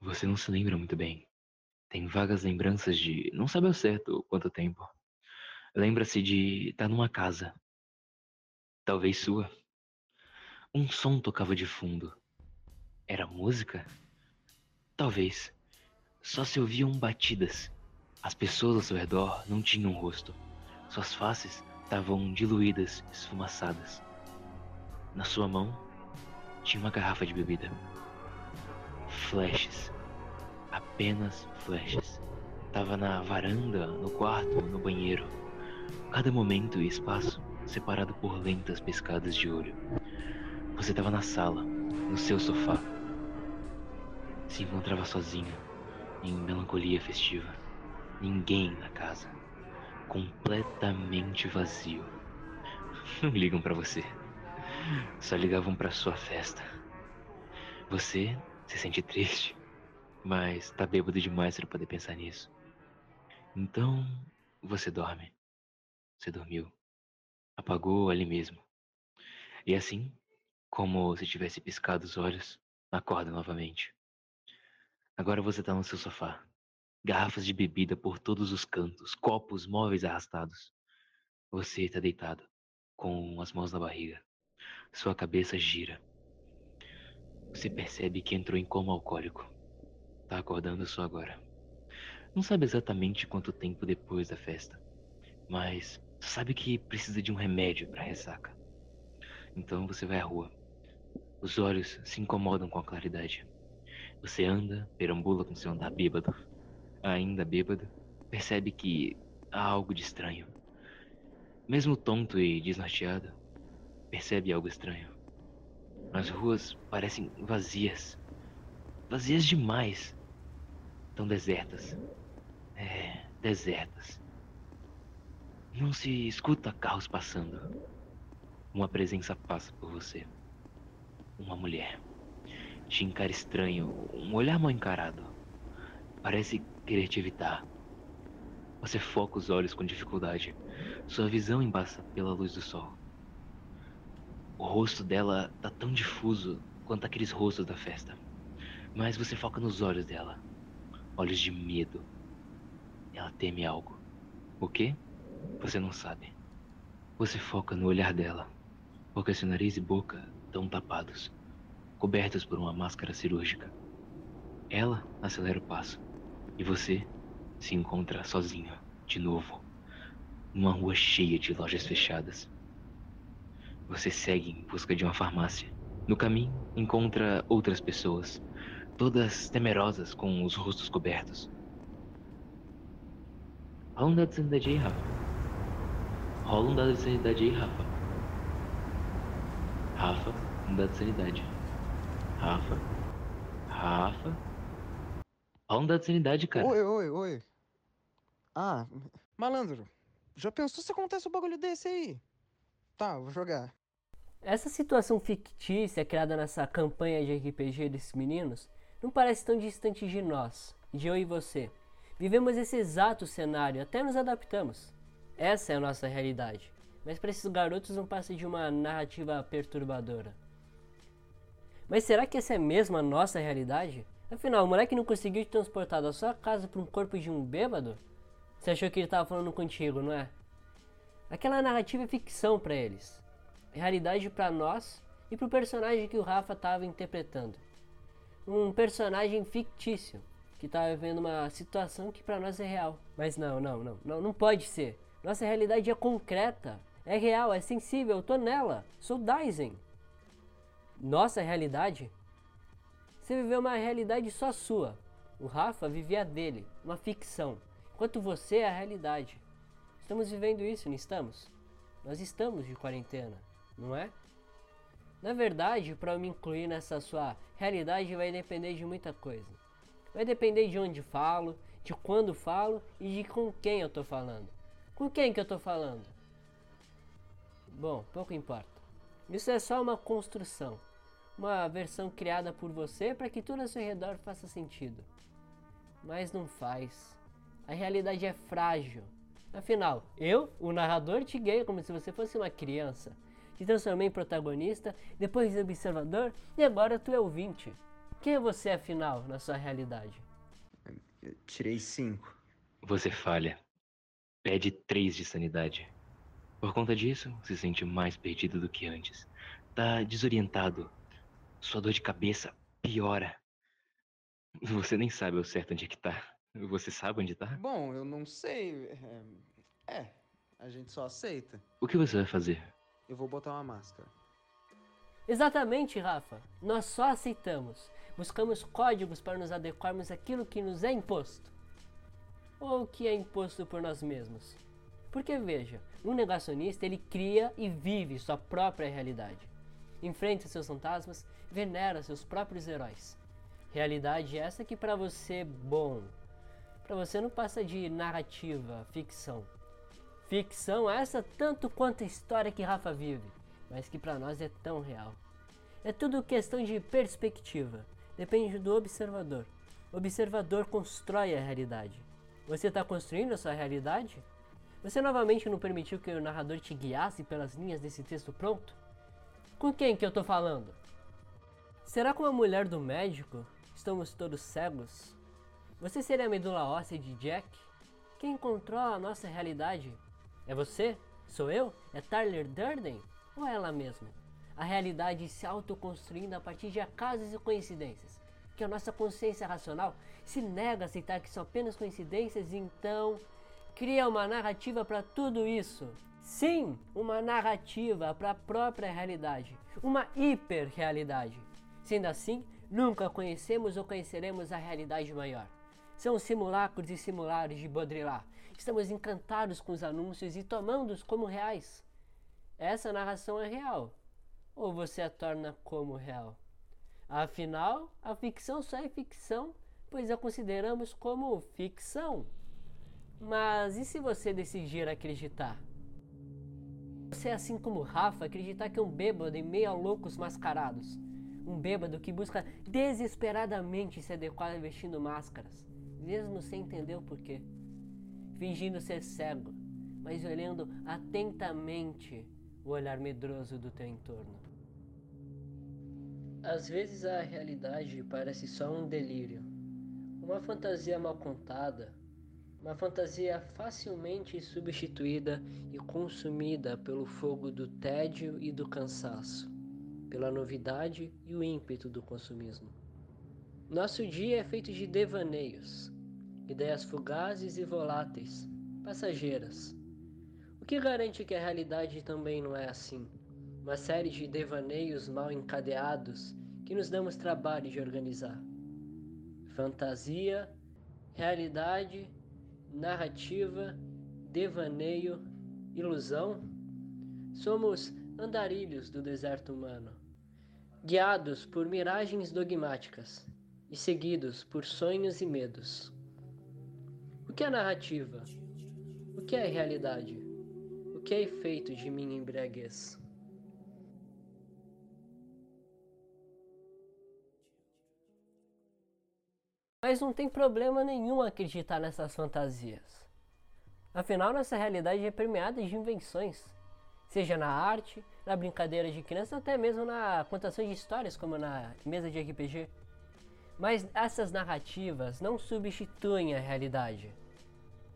Você não se lembra muito bem. Tem vagas lembranças de não sabe ao certo quanto tempo. Lembra-se de estar numa casa. Talvez sua. Um som tocava de fundo. Era música? Talvez. Só se ouviam batidas. As pessoas ao seu redor não tinham rosto. Suas faces estavam diluídas, esfumaçadas. Na sua mão tinha uma garrafa de bebida. Flashes. Apenas flashes. Tava na varanda, no quarto, no banheiro. Cada momento e espaço separado por lentas pescadas de olho. Você estava na sala, no seu sofá. Se encontrava sozinho, em melancolia festiva. Ninguém na casa. Completamente vazio. Não ligam para você. Só ligavam para sua festa. Você se sente triste, mas tá bêbado demais para poder pensar nisso. Então, você dorme. Você dormiu. Apagou ali mesmo. E assim, como se tivesse piscado os olhos, acorda novamente. Agora você tá no seu sofá, garrafas de bebida por todos os cantos, copos móveis arrastados. Você está deitado, com as mãos na barriga. Sua cabeça gira. Você percebe que entrou em coma alcoólico. Tá acordando só agora. Não sabe exatamente quanto tempo depois da festa, mas sabe que precisa de um remédio para ressaca. Então você vai à rua. Os olhos se incomodam com a claridade. Você anda, perambula com seu andar bêbado, ainda bêbado, percebe que há algo de estranho. Mesmo tonto e desnorteado, percebe algo estranho. As ruas parecem vazias. Vazias demais. Tão desertas. É, desertas. Não se escuta carros passando. Uma presença passa por você. Uma mulher. Te encara estranho, um olhar mal encarado. Parece querer te evitar. Você foca os olhos com dificuldade. Sua visão embaça pela luz do sol. O rosto dela tá tão difuso quanto aqueles rostos da festa. Mas você foca nos olhos dela. Olhos de medo. Ela teme algo. O quê? Você não sabe. Você foca no olhar dela, porque seu nariz e boca estão tapados, cobertos por uma máscara cirúrgica. Ela acelera o passo. E você se encontra sozinho, de novo, numa rua cheia de lojas fechadas. Você segue em busca de uma farmácia. No caminho, encontra outras pessoas, todas temerosas com os rostos cobertos. Rola um dado de sanidade aí, Rafa. Rola um dado de sanidade aí, Rafa. Rafa, um dado de sanidade. Rafa. Rafa. Rola um dado de sanidade, cara. Oi, oi, oi. Ah, malandro, já pensou se acontece um bagulho desse aí? Tá, vou jogar. Essa situação fictícia criada nessa campanha de RPG desses meninos não parece tão distante de nós, de eu e você. Vivemos esse exato cenário, até nos adaptamos. Essa é a nossa realidade. Mas para esses garotos não passa de uma narrativa perturbadora. Mas será que essa é mesmo a nossa realidade? Afinal, o moleque não conseguiu te transportar da sua casa para um corpo de um bêbado? Você achou que ele estava falando contigo, não é? Aquela narrativa é ficção para eles. É realidade para nós e para o personagem que o Rafa estava interpretando. Um personagem fictício que estava vivendo uma situação que para nós é real. Mas não, não, não, não, não pode ser. Nossa realidade é concreta, é real, é sensível, eu tô nela. Sou Dyson. Nossa realidade? Você viveu uma realidade só sua. O Rafa vivia dele, uma ficção. Enquanto você é a realidade. Estamos vivendo isso, não estamos? Nós estamos de quarentena, não é? Na verdade, para eu me incluir nessa sua realidade vai depender de muita coisa. Vai depender de onde falo, de quando falo e de com quem eu tô falando. Com quem que eu tô falando? Bom, pouco importa. Isso é só uma construção, uma versão criada por você para que tudo ao seu redor faça sentido. Mas não faz. A realidade é frágil. Afinal, eu, o narrador, te guiei como se você fosse uma criança. Te transformei em protagonista, depois em observador e agora tu é ouvinte. Quem é você afinal na sua realidade? Eu tirei cinco. Você falha. Pede três de sanidade. Por conta disso, se sente mais perdido do que antes. Tá desorientado. Sua dor de cabeça piora. Você nem sabe ao certo onde é que tá. Você sabe onde tá? Bom, eu não sei. É, é, a gente só aceita. O que você vai fazer? Eu vou botar uma máscara. Exatamente, Rafa. Nós só aceitamos. Buscamos códigos para nos adequarmos àquilo que nos é imposto. Ou que é imposto por nós mesmos. Porque veja, um negacionista ele cria e vive sua própria realidade. Enfrenta seus fantasmas, venera seus próprios heróis. Realidade essa que para você é bom. Para você não passa de narrativa, ficção. Ficção essa tanto quanto a história que Rafa vive, mas que para nós é tão real. É tudo questão de perspectiva. Depende do observador. O observador constrói a realidade. Você está construindo a sua realidade? Você novamente não permitiu que o narrador te guiasse pelas linhas desse texto pronto? Com quem que eu estou falando? Será com a mulher do médico? Estamos todos cegos? Você seria a medula óssea de Jack? Quem encontrou a nossa realidade? É você? Sou eu? É Tyler Durden? Ou é ela mesma? A realidade se autoconstruindo a partir de acasos e coincidências. Que a nossa consciência racional se nega a aceitar que são apenas coincidências e então cria uma narrativa para tudo isso. Sim, uma narrativa para a própria realidade. Uma hiperrealidade. Sendo assim, nunca conhecemos ou conheceremos a realidade maior. São simulacros e simulares de Baudrillard. Estamos encantados com os anúncios e tomando-os como reais. Essa narração é real. Ou você a torna como real? Afinal, a ficção só é ficção, pois a consideramos como ficção. Mas e se você decidir acreditar? Você, assim como Rafa, acreditar que é um bêbado em meio a loucos mascarados. Um bêbado que busca desesperadamente se adequar vestindo máscaras, mesmo sem entender o porquê. Fingindo ser cego, mas olhando atentamente o olhar medroso do teu entorno. Às vezes a realidade parece só um delírio, uma fantasia mal contada, uma fantasia facilmente substituída e consumida pelo fogo do tédio e do cansaço, pela novidade e o ímpeto do consumismo. Nosso dia é feito de devaneios, ideias fugazes e voláteis, passageiras. O que garante que a realidade também não é assim? Uma série de devaneios mal encadeados que nos damos trabalho de organizar. Fantasia, realidade, narrativa, devaneio, ilusão. Somos andarilhos do deserto humano, guiados por miragens dogmáticas e seguidos por sonhos e medos. Que é narrativa? O que é realidade? O que é efeito de minha embriaguez? Mas não tem problema nenhum acreditar nessas fantasias. Afinal, nossa realidade é permeada de invenções, seja na arte, na brincadeira de criança, até mesmo na contação de histórias, como na mesa de RPG. Mas essas narrativas não substituem a realidade.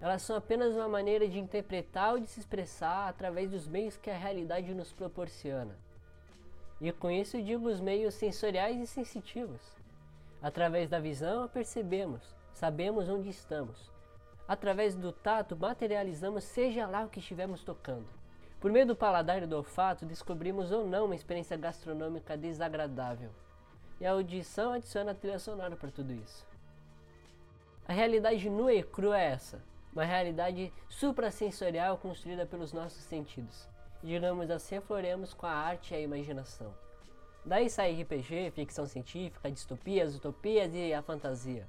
Elas são apenas uma maneira de interpretar ou de se expressar através dos meios que a realidade nos proporciona. E com isso digo os meios sensoriais e sensitivos. Através da visão, percebemos, sabemos onde estamos. Através do tato, materializamos seja lá o que estivermos tocando. Por meio do paladar e do olfato, descobrimos ou não uma experiência gastronômica desagradável. E a audição adiciona a trilha sonora para tudo isso. A realidade nua e crua é essa, uma realidade suprassensorial construída pelos nossos sentidos. Digamos assim, afloremos com a arte e a imaginação. Daí sai RPG, ficção científica, distopias, utopias e a fantasia.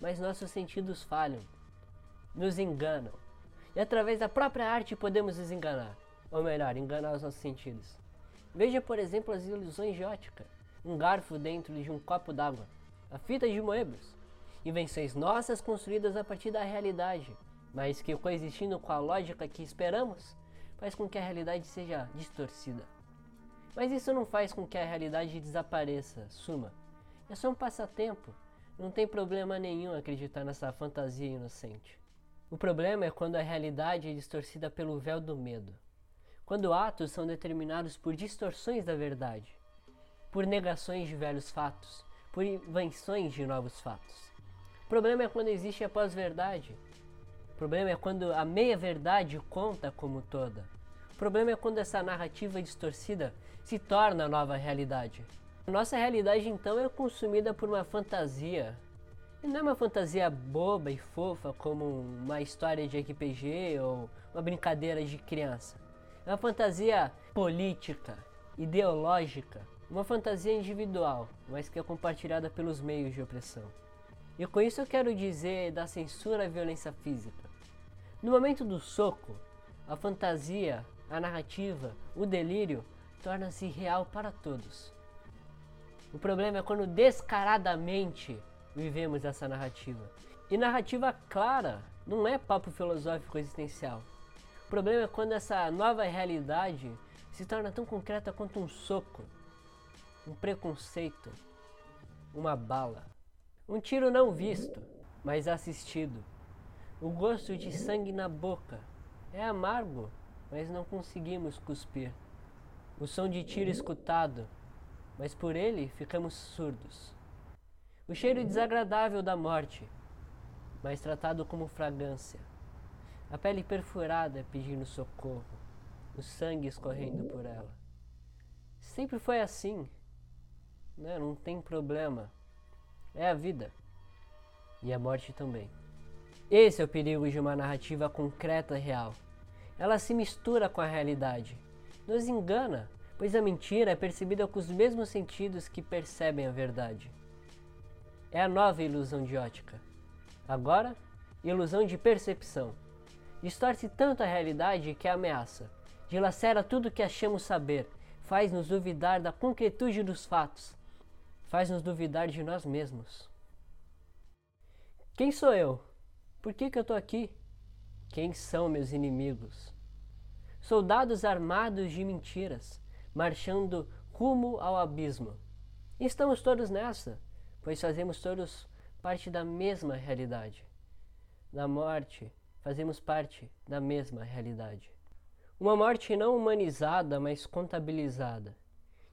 Mas nossos sentidos falham, nos enganam. E através da própria arte podemos nos enganar, ou melhor, enganar os nossos sentidos. Veja, por exemplo, as ilusões de ótica, um garfo dentro de um copo d'água, a fita de Moebius, invenções nossas construídas a partir da realidade, mas que coexistindo com a lógica que esperamos, faz com que a realidade seja distorcida. Mas isso não faz com que a realidade desapareça, suma. É só um passatempo. Não tem problema nenhum acreditar nessa fantasia inocente. O problema é quando a realidade é distorcida pelo véu do medo. Quando atos são determinados por distorções da verdade, por negações de velhos fatos, por invenções de novos fatos. Problema é quando existe a pós-verdade. O problema é quando a meia-verdade conta como toda. O problema é quando essa narrativa distorcida se torna a nova realidade. Nossa realidade então é consumida por uma fantasia. E não é uma fantasia boba e fofa como uma história de RPG ou uma brincadeira de criança. É uma fantasia política, ideológica, uma fantasia individual, mas que é compartilhada pelos meios de opressão. E com isso eu quero dizer da censura à violência física. No momento do soco, a fantasia, a narrativa, o delírio torna-se real para todos. O problema é quando descaradamente vivemos essa narrativa. E narrativa clara não é papo filosófico existencial. O problema é quando essa nova realidade se torna tão concreta quanto um soco, um preconceito, uma bala. Um tiro não visto, mas assistido. O gosto de sangue na boca é amargo, mas não conseguimos cuspir. O som de tiro escutado mas por ele ficamos surdos. O cheiro desagradável da morte, mas tratado como fragrância. A pele perfurada pedindo socorro, o sangue escorrendo por ela. Sempre foi assim. Né? Não tem problema. É a vida. E a morte também. Esse é o perigo de uma narrativa concreta real. Ela se mistura com a realidade, nos engana pois a mentira é percebida com os mesmos sentidos que percebem a verdade. É a nova ilusão de ótica. Agora, ilusão de percepção. Distorce tanto a realidade que ameaça, dilacera tudo que achamos saber, faz-nos duvidar da concretude dos fatos, faz-nos duvidar de nós mesmos. Quem sou eu? Por que, que eu estou aqui? Quem são meus inimigos? Soldados armados de mentiras, marchando rumo ao abismo. Estamos todos nessa, pois fazemos todos parte da mesma realidade. Na morte, fazemos parte da mesma realidade. Uma morte não humanizada, mas contabilizada,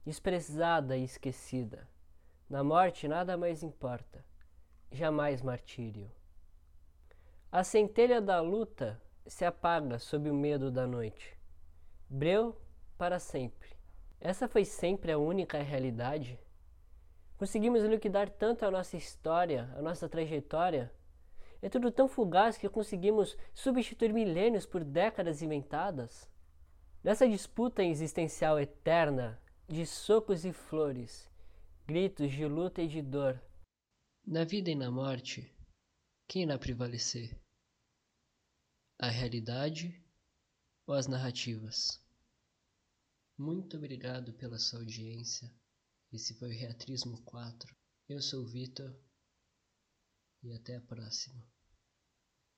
desprezada e esquecida. Na morte nada mais importa, jamais martírio. A centelha da luta se apaga sob o medo da noite. Breu para sempre. Essa foi sempre a única realidade? Conseguimos liquidar tanto a nossa história, a nossa trajetória? É tudo tão fugaz que conseguimos substituir milênios por décadas inventadas? Nessa disputa existencial eterna, de socos e flores, gritos de luta e de dor, na vida e na morte, quem irá prevalecer? A realidade ou as narrativas? Muito obrigado pela sua audiência. Esse foi o Reatrismo 4. Eu sou o Vitor e até a próxima.